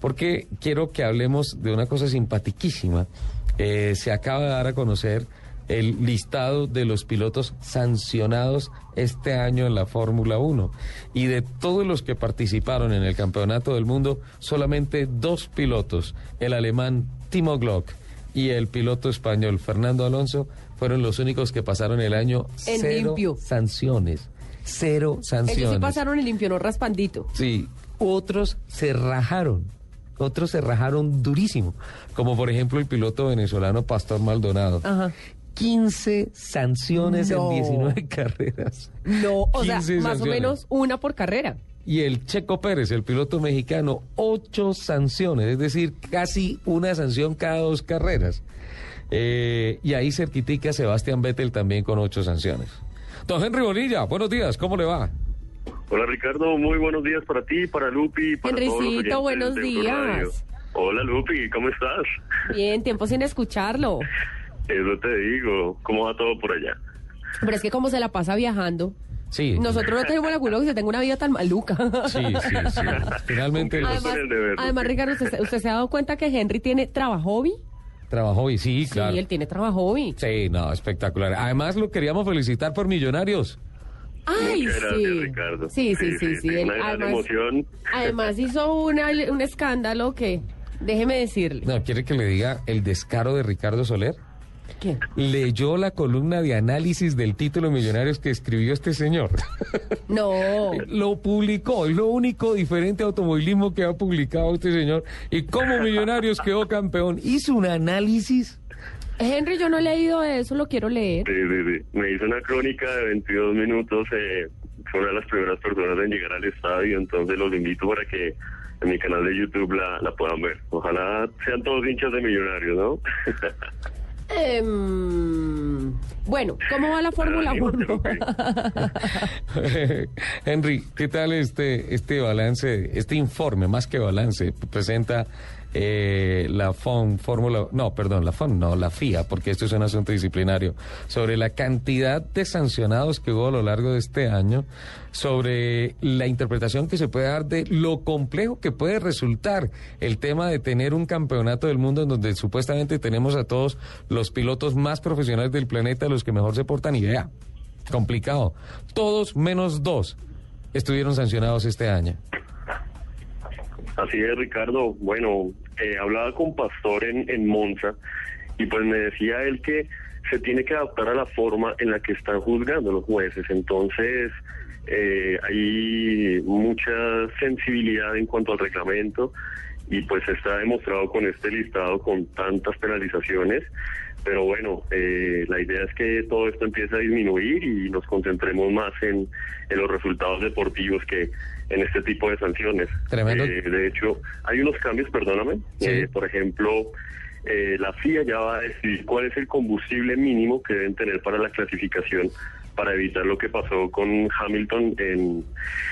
porque quiero que hablemos de una cosa simpatiquísima. Eh, se acaba de dar a conocer el listado de los pilotos sancionados este año en la Fórmula 1. Y de todos los que participaron en el Campeonato del Mundo, solamente dos pilotos, el alemán Timo Glock y el piloto español Fernando Alonso, fueron los únicos que pasaron el año En cero limpio. sanciones. Cero sanciones. Ellos sí pasaron el limpio, no raspandito. Sí, otros se rajaron, otros se rajaron durísimo, como por ejemplo el piloto venezolano Pastor Maldonado. Ajá. 15 sanciones No. en 19 carreras. No, o sea, 15 más o menos una por carrera. Y el Checo Pérez, el piloto mexicano, ocho sanciones, es decir, casi una sanción cada dos carreras. Eh, y ahí cerquitica Sebastián Vettel también con ocho sanciones. Don Henry Bonilla, buenos días, ¿cómo le va? Hola Ricardo, muy buenos días para ti, para Lupi, para todos los Henricito, oyentes buenos días. Hola Lupi, ¿cómo estás? Bien, tiempo sin escucharlo. Eso te digo, ¿cómo va todo por allá? Pero es que como se la pasa viajando. Sí. Nosotros no tenemos la culpa que usted tenga una vida tan maluca. Sí, sí, sí. Finalmente Además- Además, deber. Ricardo, ¿usted, usted se ha dado cuenta que Henry tiene trabajo trabajó y sí, claro. Sí, él tiene trabajo Sí, no, espectacular. Además lo queríamos felicitar por Millonarios. Ay, Muchas gracias, sí. Ricardo. Sí, sí, sí, sí. Una gran además, emoción. además hizo una, un escándalo que, déjeme decirle. No, ¿quiere que le diga el descaro de Ricardo Soler? ¿Qué? Leyó la columna de análisis del título Millonarios que escribió este señor. No. Lo publicó, es lo único diferente automovilismo que ha publicado este señor. Y como Millonarios quedó campeón, hizo un análisis. Henry, yo no he leído eso, lo quiero leer. Sí, sí, sí. Me hizo una crónica de 22 minutos. Eh, fue una de las primeras personas en llegar al estadio, entonces los invito para que en mi canal de YouTube la, la puedan ver. Ojalá sean todos hinchas de millonarios, ¿no? Em, bueno, ¿cómo va la Fórmula Anímate, 1? Lupi. Henry, ¿qué tal este, este balance, este informe, más que balance, presenta eh, la FON, Fórmula, no, perdón, la FON, no, la FIA, porque esto es un asunto disciplinario, sobre la cantidad de sancionados que hubo a lo largo de este año, sobre la interpretación que se puede dar de lo complejo que puede resultar el tema de tener un campeonato del mundo en donde supuestamente tenemos a todos los pilotos más profesionales del planeta, los que mejor se portan y complicado. Todos menos dos estuvieron sancionados este año. Así es, Ricardo. Bueno, eh, hablaba con Pastor en, en Monza y pues me decía él que se tiene que adaptar a la forma en la que están juzgando los jueces. Entonces, eh, hay mucha sensibilidad en cuanto al reglamento y pues está demostrado con este listado con tantas penalizaciones. Pero bueno, eh, la idea es que todo esto empiece a disminuir y nos concentremos más en, en los resultados deportivos que en este tipo de sanciones. Tremendo. Eh, de hecho, hay unos cambios, perdóname. Sí. Eh, por ejemplo, eh, la FIA ya va a decidir cuál es el combustible mínimo que deben tener para la clasificación para evitar lo que pasó con Hamilton en,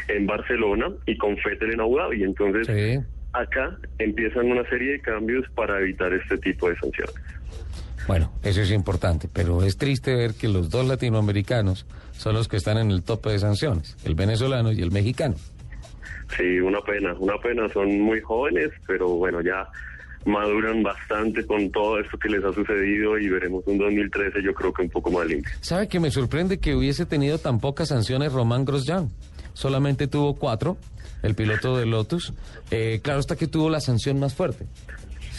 en Barcelona y con Vettel en Abu Dhabi. Entonces, Sí. acá empiezan una serie de cambios para evitar este tipo de sanciones. Bueno, eso es importante, pero es triste ver que los dos latinoamericanos son los que están en el tope de sanciones, el venezolano y el mexicano. Sí, una pena, una pena. Son muy jóvenes, pero bueno, ya maduran bastante con todo esto que les ha sucedido y veremos un 2013 yo creo que un poco más limpio. ¿Sabe que me sorprende que hubiese tenido tan pocas sanciones Román Grosjean? Solamente tuvo cuatro, el piloto de Lotus. Eh, claro está que tuvo la sanción más fuerte.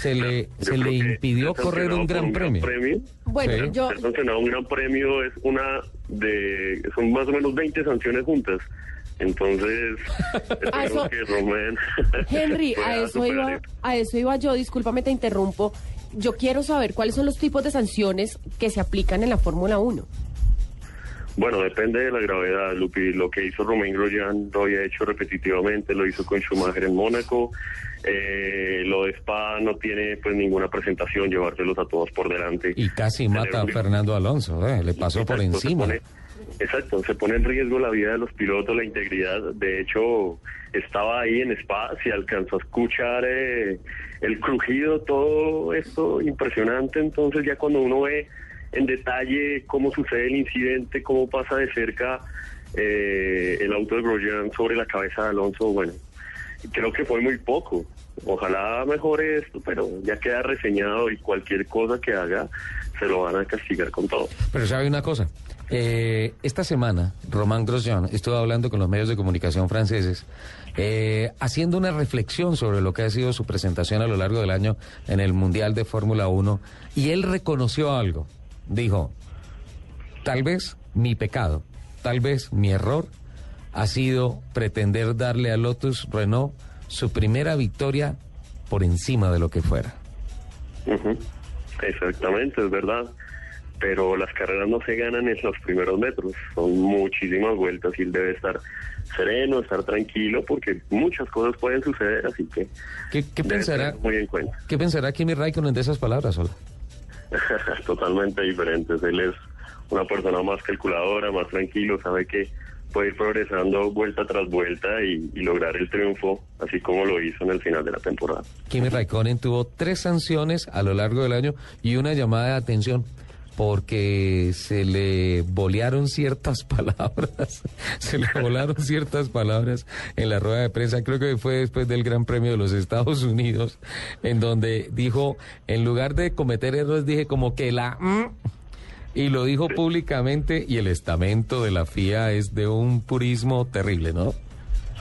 Se le, Yo se le impidió correr un gran por premio. Bueno, Sí. yo, Ser sancionado un gran premio es una de... son más o menos 20 sanciones juntas. Entonces, A eso- esperemos que Román... Henry, a pueda eso iba, a eso iba yo, discúlpame, te interrumpo. Yo quiero saber cuáles son los tipos de sanciones que se aplican en la Fórmula 1. Bueno, depende de la gravedad, Lupi. Lo que hizo Romain Grosjean lo había hecho repetitivamente, lo hizo con Schumacher en Mónaco. Eh, lo de Spa no tiene pues ninguna presentación, llevárselos a todos por delante. Y casi mata a Fernando Alonso, eh, le pasó por se encima. pone- exacto, se pone en riesgo la vida de los pilotos, la integridad. De hecho, estaba ahí en Spa, si alcanzó a escuchar eh, el crujido, todo esto impresionante. Entonces ya cuando uno ve en detalle cómo sucede el incidente, cómo pasa de cerca eh, el auto de Grosjean sobre la cabeza de Alonso, bueno, creo que fue muy poco. Ojalá mejore esto, pero ya queda reseñado y cualquier cosa que haga se lo van a castigar con todo. Pero sabe una cosa, eh, esta semana Román Grosjean estuvo hablando con los medios de comunicación franceses, eh, haciendo una reflexión sobre lo que ha sido su presentación a lo largo del año en el Mundial de Fórmula 1, y él reconoció algo. Dijo, tal vez mi pecado, tal vez mi error ha sido pretender darle a Lotus Renault su primera victoria por encima de lo que fuera. Exactamente, es verdad. Pero las carreras no se ganan en los primeros metros, son muchísimas vueltas y él debe estar sereno, estar tranquilo, porque muchas cosas pueden suceder, así que ¿Qué, qué pensará, muy en cuenta. ¿Qué pensará Kimi Raikkonen de esas palabras, Hola? Totalmente diferentes. Él es una persona más calculadora, más tranquilo, sabe que puede ir progresando vuelta tras vuelta y, lograr el triunfo, así como lo hizo en el final de la temporada. Kimi Raikkonen tuvo tres sanciones a lo largo del año y una llamada de atención porque se le bolearon ciertas palabras, se le volaron ciertas palabras en la rueda de prensa, creo que fue después del Gran Premio de los Estados Unidos, en donde dijo, en lugar de cometer errores, dije como que la... Y lo dijo públicamente y el estamento de la FIA es de un purismo terrible, ¿no?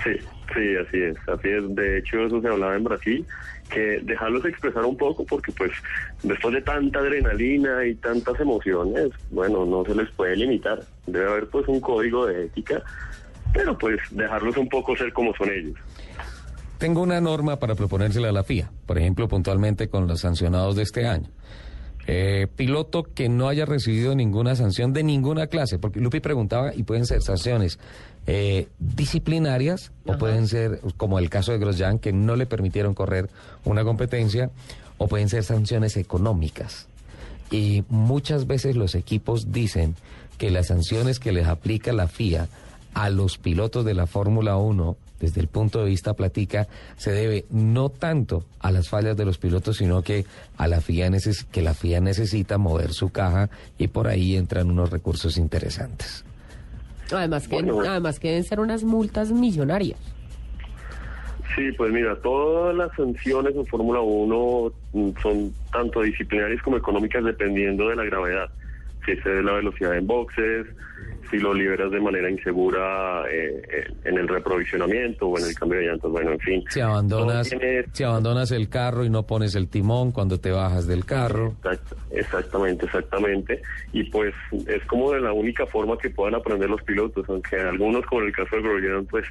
Sí, sí, así es. Así es. De hecho, eso se hablaba en Brasil, que dejarlos expresar un poco porque pues después de tanta adrenalina y tantas emociones, bueno, no se les puede limitar. Debe haber pues un código de ética, pero pues dejarlos un poco ser como son ellos. Tengo una norma para proponérsela a la FIA, por ejemplo, puntualmente con los sancionados de este año. Eh, piloto que no haya recibido ninguna sanción de ninguna clase, porque Lupi preguntaba y pueden ser sanciones eh, disciplinarias o pueden ser, como el caso de Grosjean, que no le permitieron correr una competencia, o pueden ser sanciones económicas. Y muchas veces los equipos dicen que las sanciones que les aplica la FIA a los pilotos de la Fórmula 1 desde el punto de vista platica, se debe no tanto a las fallas de los pilotos, sino que a la FIA que la FIA necesita mover su caja y por ahí entran unos recursos interesantes. Además que, además que deben ser unas multas millonarias. Sí, pues mira, todas las sanciones en Fórmula 1 son tanto disciplinarias como económicas dependiendo de la gravedad. Si es de la velocidad en boxes, si lo liberas de manera insegura eh, en el reprovisionamiento o en el cambio de llantas, bueno, en fin. Si abandonas, si abandonas el carro y no pones el timón cuando te bajas del carro. exactamente, exactamente. Y pues es como de la única forma que puedan aprender los pilotos, aunque algunos, como en el caso de Grosjean, pues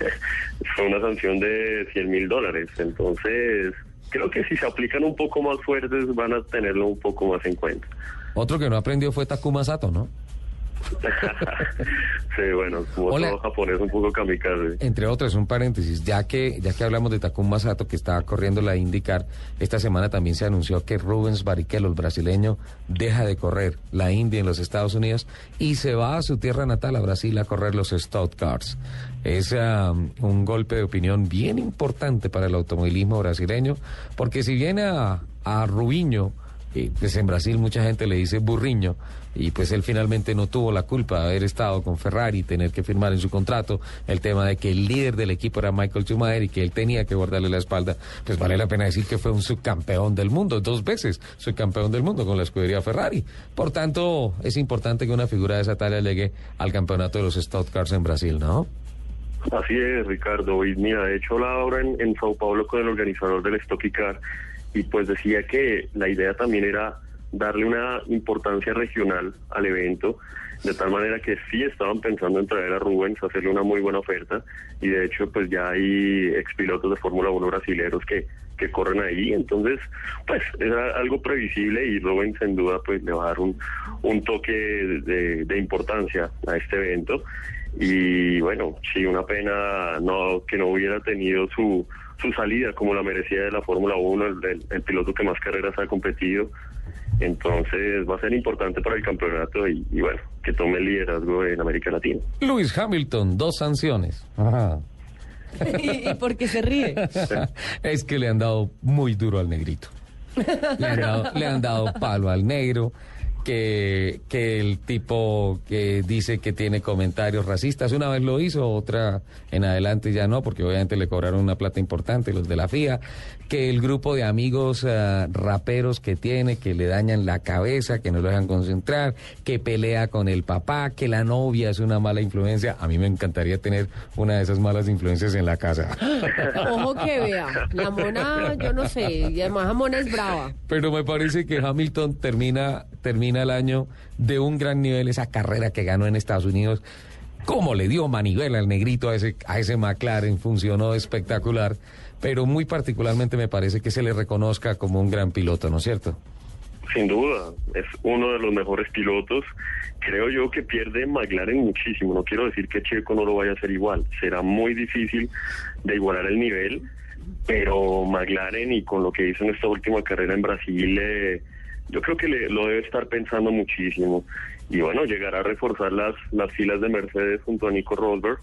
fue una sanción de 100 mil dólares. Entonces, creo que si se aplican un poco más fuertes van a tenerlo un poco más en cuenta. Otro que no aprendió fue Takuma Sato, ¿no? sí, bueno, como todo japonés un poco kamikaze. Entre otras, un paréntesis, ya que ya que hablamos de Takuma Sato que está corriendo la IndyCar, esta semana también se anunció que Rubens Barrichello, el brasileño, deja de correr la Indy en los Estados Unidos y se va a su tierra natal, a Brasil, a correr los Stock Cars. Es um, un golpe de opinión bien importante para el automovilismo brasileño, porque si viene a, a Rubiño, pues en Brasil mucha gente le dice burriño y pues él finalmente no tuvo la culpa de haber estado con Ferrari, tener que firmar en su contrato el tema de que el líder del equipo era Michael Schumacher y que él tenía que guardarle la espalda, pues vale la pena decir que fue un subcampeón del mundo, dos veces subcampeón del mundo con la escudería Ferrari. Por tanto, es importante que una figura de esa talla llegue al campeonato de los Stock Cars en Brasil, ¿no? Así es, Ricardo. Y mira, he hecho la obra en, en Sao Paulo con el organizador del Stock Car y pues decía que la idea también era darle una importancia regional al evento, de tal manera que sí estaban pensando en traer a Rubens, hacerle una muy buena oferta, y de hecho pues ya hay expilotos de Fórmula 1 brasileños que, que corren ahí, entonces pues era algo previsible y Rubens sin duda pues le va a dar un, un toque de, de importancia a este evento, y bueno, sí, una pena no que no hubiera tenido su su salida como la merecía de la Fórmula 1, el, piloto que más carreras ha competido. Entonces va a ser importante para el campeonato y, bueno, que tome el liderazgo en América Latina. Luis Hamilton, dos sanciones. ¿Y por qué se ríe? es que le han dado muy duro al negrito. Le han dado, le han dado palo al negro que, que el tipo que dice que tiene comentarios racistas, una vez lo hizo, otra en adelante ya no, porque obviamente le cobraron una plata importante los de la FIA, que el grupo de amigos eh, raperos que tiene, que le dañan la cabeza, que no lo dejan concentrar, que pelea con el papá, que la novia es una mala influencia. A mí me encantaría tener una de esas malas influencias en la casa. Ojo que vea, la mona, yo no sé, y además la mona es brava. Pero me parece que Hamilton termina, termina el año de un gran nivel, esa carrera que ganó en Estados Unidos. Cómo le dio manivela al negrito a ese, a ese McLaren, funcionó espectacular, pero muy particularmente me parece que se le reconozca como un gran piloto, ¿no es cierto? Sin duda, es uno de los mejores pilotos. Creo yo que pierde McLaren muchísimo. No quiero decir que Checo no lo vaya a hacer igual. Será muy difícil de igualar el nivel, pero McLaren y con lo que hizo en esta última carrera en Brasil, eh, yo creo que le, lo debe estar pensando muchísimo. Y bueno, llegará a reforzar las, las filas de Mercedes junto a Nico Rosberg.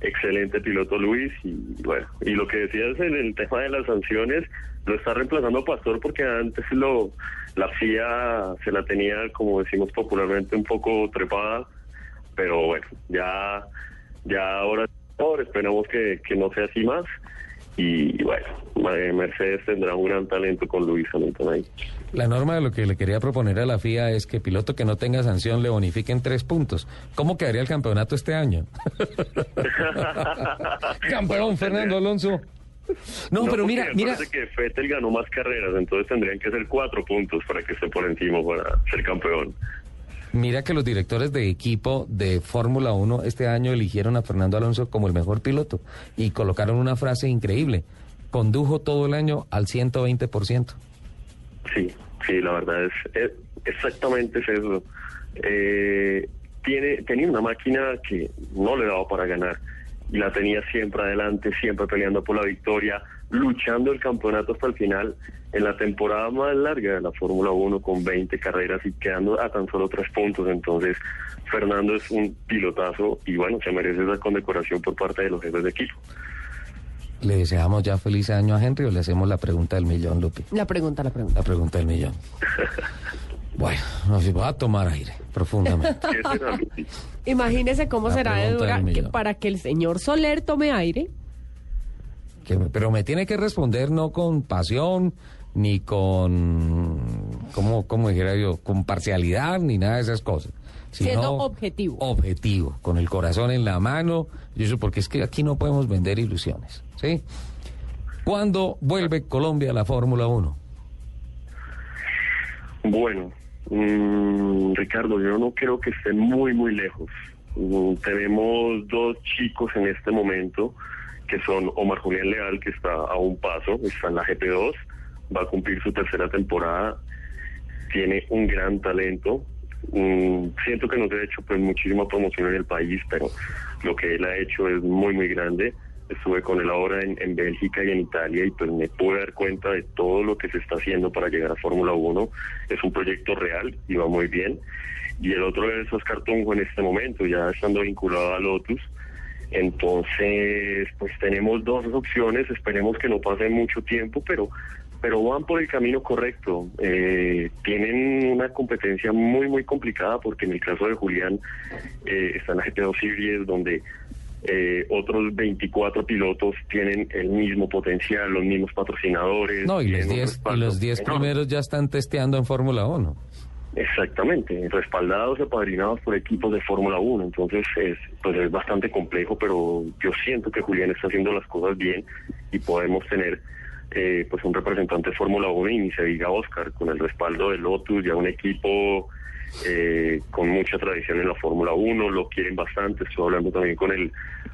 Excelente piloto Luis. Y bueno, y lo que decías en el tema de las sanciones, lo está reemplazando Pastor porque antes lo la FIA se la tenía, como decimos popularmente, un poco trepada. Pero bueno, ya, ya ahora, esperamos que, que no sea así más. Y bueno, Mercedes tendrá un gran talento con Luis Hamilton ahí. La norma de lo que le quería proponer a la FIA es que piloto que no tenga sanción le bonifiquen tres puntos. ¿Cómo quedaría el campeonato este año? Campeón Fernando Alonso. No, pero mira, mira. que Fettel ganó más carreras, entonces tendrían que ser cuatro puntos para que esté por encima para ser campeón. Mira que los directores de equipo de Fórmula 1 este año eligieron a Fernando Alonso como el mejor piloto y colocaron una frase increíble. Condujo todo el año al 120%. Sí, sí, la verdad es, exactamente eso. Eh, tiene, tenía una máquina que no le daba para ganar y la tenía siempre adelante, siempre peleando por la victoria, luchando el campeonato hasta el final en la temporada más larga de la Fórmula 1 con 20 carreras y quedando a tan solo tres puntos. Entonces, Fernando es un pilotazo y bueno, se merece esa condecoración por parte de los jefes de equipo. ¿Le deseamos ya feliz año a Henry o le hacemos la pregunta del millón, Lupi? La pregunta, la pregunta. La pregunta del millón. bueno, nos va a tomar aire profundamente. Imagínese cómo será de dura para que el señor Soler tome aire. Pero me tiene que responder no con pasión, ni con, ¿cómo, cómo dijera yo? Con parcialidad, ni nada de esas cosas. Siendo objetivo. Objetivo, con el corazón en la mano. Y eso porque es que aquí no podemos vender ilusiones. ¿sí? ¿Cuándo vuelve Colombia a la Fórmula 1? Bueno, mm, Ricardo, yo no creo que esté muy, muy lejos. Mm, tenemos dos chicos en este momento, que son Omar Julián Leal, que está a un paso, está en la GP2, va a cumplir su tercera temporada, tiene un gran talento. Siento que nos ha hecho pues muchísima promoción en el país, pero lo que él ha hecho es muy, muy grande estuve con él ahora en, en, Bélgica y en Italia y pues me pude dar cuenta de todo lo que se está haciendo para llegar a Fórmula 1. Es un proyecto real y va muy bien. Y el otro es Oscar Tunjo en este momento, ya estando vinculado a Lotus. Entonces, pues tenemos dos opciones, esperemos que no pase mucho tiempo, pero pero van por el camino correcto. Eh, tienen una competencia muy, muy complicada porque en el caso de Julián eh, está en la GT2 Series donde eh, otros 24 pilotos tienen el mismo potencial, los mismos patrocinadores. No, y los 10 los diez primeros ya están testeando en Fórmula 1. Exactamente, respaldados y apadrinados por equipos de Fórmula 1, entonces es, pues es bastante complejo, pero yo siento que Julián está haciendo las cosas bien y podemos tener eh, pues un representante de Fórmula 1 y ni se diga Oscar, con el respaldo de Lotus, ya un equipo eh, con mucha tradición en la Fórmula 1, lo quieren bastante, estoy hablando también con el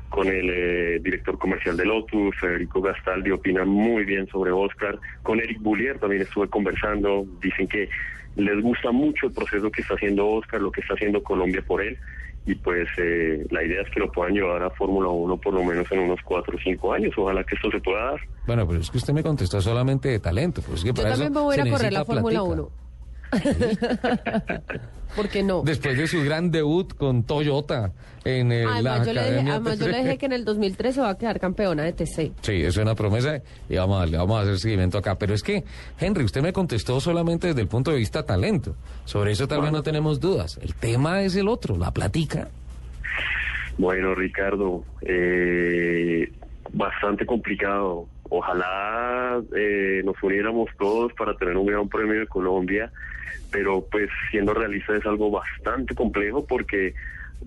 con el eh, director comercial de Lotus, Federico Gastaldi, opina muy bien sobre Oscar, con Eric Boulier también estuve conversando, dicen que les gusta mucho el proceso que está haciendo Oscar, lo que está haciendo Colombia por él, y pues eh, la idea es que lo puedan llevar a Fórmula 1 por lo menos en unos 4 o 5 años, ojalá que esto se pueda dar. Bueno, pero es que usted me contestó solamente de talento, pues que Yo también me voy a correr la Fórmula 1. ¿Por qué no? Después de su gran debut con Toyota en el, la Además, yo le, dije, además yo le dije que en el 2003 se va a quedar campeona de TC. Sí, es una promesa y vamos a, darle- vamos a hacer seguimiento acá. Pero es que, Henry, usted me contestó solamente desde el punto de vista talento. Sobre eso tal vez no tenemos dudas. El tema es el otro, la platica. Bueno, Ricardo, eh, bastante complicado. Ojalá eh, nos uniéramos todos para tener un gran premio de Colombia, pero pues siendo realista es algo bastante complejo porque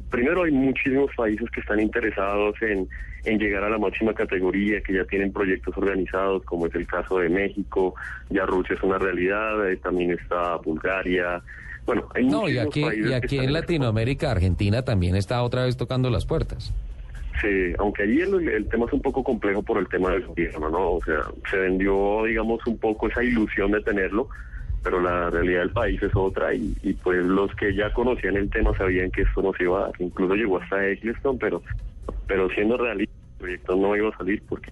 primero hay muchísimos países que están interesados en, en llegar a la máxima categoría, que ya tienen proyectos organizados, como es el caso de México, ya Rusia es una realidad, eh, también está Bulgaria. Bueno, hay No, y aquí, países y aquí en Latinoamérica, Argentina también está otra vez tocando las puertas. Sí, aunque allí el, tema es un poco complejo por el tema del gobierno, ¿no? O sea, se vendió, digamos, un poco esa ilusión de tenerlo, pero la realidad del país es otra y, y pues los que ya conocían el tema sabían que esto no se iba a dar. Incluso llegó hasta Eccleston, pero, pero siendo realista, el proyecto no iba a salir porque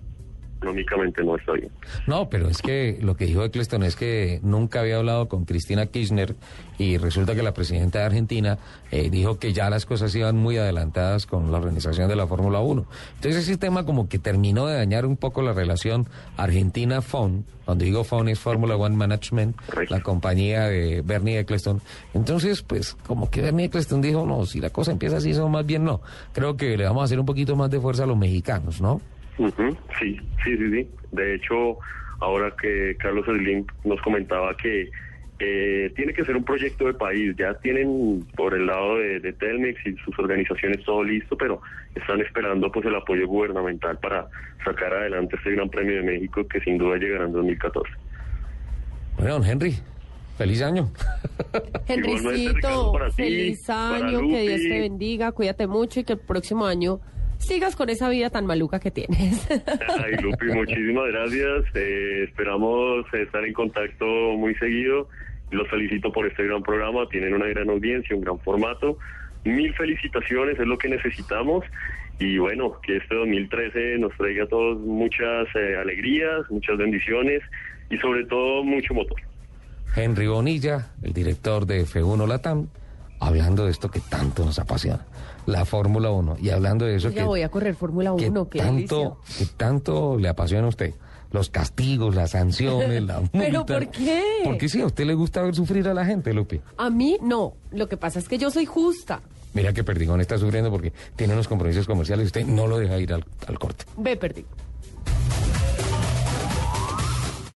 económicamente no está bien. No, pero es que lo que dijo Eccleston es que nunca había hablado con Cristina Kirchner y resulta que la presidenta de Argentina eh, dijo que ya las cosas iban muy adelantadas con la organización de la Fórmula 1. Entonces ese tema como que terminó de dañar un poco la relación Argentina-FON. Cuando digo FON es Fórmula One Management, Correcto. la compañía de Bernie Eccleston. Entonces, pues como que Bernie Eccleston dijo, no, si la cosa empieza así, eso más bien no. Creo que le vamos a hacer un poquito más de fuerza a los mexicanos, ¿no? Sí, sí, sí, sí. De hecho, ahora que Carlos Slim nos comentaba que eh, tiene que ser un proyecto de país, ya tienen por el lado de, de Telmex y sus organizaciones todo listo, pero están esperando pues el apoyo gubernamental para sacar adelante este Gran Premio de México que sin duda llegará en 2014. Bueno, don Henry, feliz año. Para ti, feliz para año, que Dios te bendiga, cuídate mucho y que el próximo año sigas con esa vida tan maluca que tienes. Ay, Lupi, muchísimas gracias. Eh, esperamos estar en contacto muy seguido. Los felicito por este gran programa. Tienen una gran audiencia, un gran formato. Mil felicitaciones, es lo que necesitamos. Y bueno, que este 2013 nos traiga a todos muchas eh, alegrías, muchas bendiciones y sobre todo mucho motor. Henry Bonilla, el director de F1 Latam, hablando de esto que tanto nos apasiona, la Fórmula 1, y hablando de eso Ya que, voy a correr Fórmula que 1, qué tanto, que tanto le apasiona a usted. Los castigos, las sanciones, la multa. ¿Pero por qué? Porque sí, a usted le gusta ver sufrir a la gente, Lupi. A mí no, lo que pasa es que yo soy justa. Mira que Perdigón está sufriendo porque tiene unos compromisos comerciales y usted no lo deja ir al, al corte. Ve, perdí.